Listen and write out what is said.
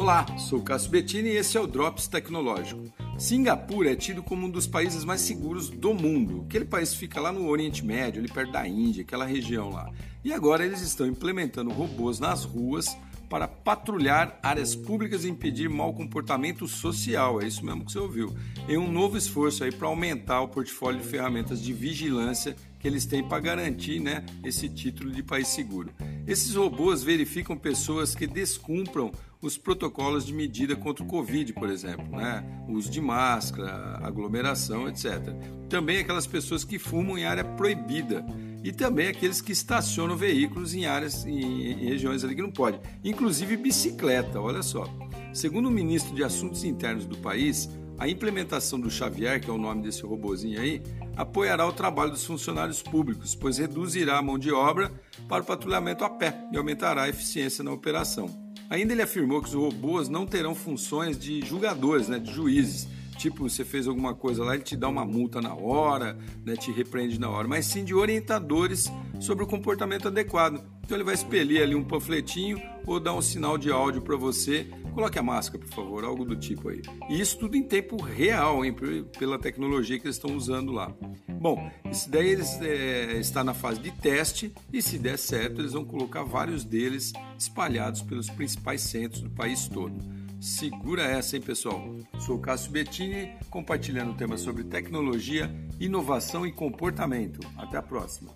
Olá, sou Cássio Bettini e esse é o Drops Tecnológico. Singapura é tido como um dos países mais seguros do mundo. Aquele país fica lá no Oriente Médio, ali perto da Índia, aquela região lá. E agora eles estão implementando robôs nas ruas para patrulhar áreas públicas e impedir mau comportamento social. É isso mesmo que você ouviu. Em um novo esforço aí para aumentar o portfólio de ferramentas de vigilância que eles têm para garantir né, esse título de país seguro. Esses robôs verificam pessoas que descumpram os protocolos de medida contra o Covid, por exemplo, né? uso de máscara, aglomeração, etc. Também aquelas pessoas que fumam em área proibida e também aqueles que estacionam veículos em áreas em, em regiões ali que não pode, inclusive bicicleta. Olha só. Segundo o ministro de Assuntos Internos do país, a implementação do Xavier, que é o nome desse robozinho aí, apoiará o trabalho dos funcionários públicos, pois reduzirá a mão de obra para o patrulhamento a pé e aumentará a eficiência na operação. Ainda ele afirmou que os robôs não terão funções de julgadores, né, de juízes. Tipo, você fez alguma coisa lá, ele te dá uma multa na hora, né, te repreende na hora, mas sim de orientadores sobre o comportamento adequado. Então ele vai expelir ali um panfletinho ou dar um sinal de áudio para você. Coloque a máscara, por favor, algo do tipo aí. E isso tudo em tempo real, hein, pela tecnologia que eles estão usando lá. Bom, isso daí eles, é, está na fase de teste e se der certo, eles vão colocar vários deles espalhados pelos principais centros do país todo. Segura essa, hein, pessoal? Sou Cássio Bettini, compartilhando temas sobre tecnologia, inovação e comportamento. Até a próxima!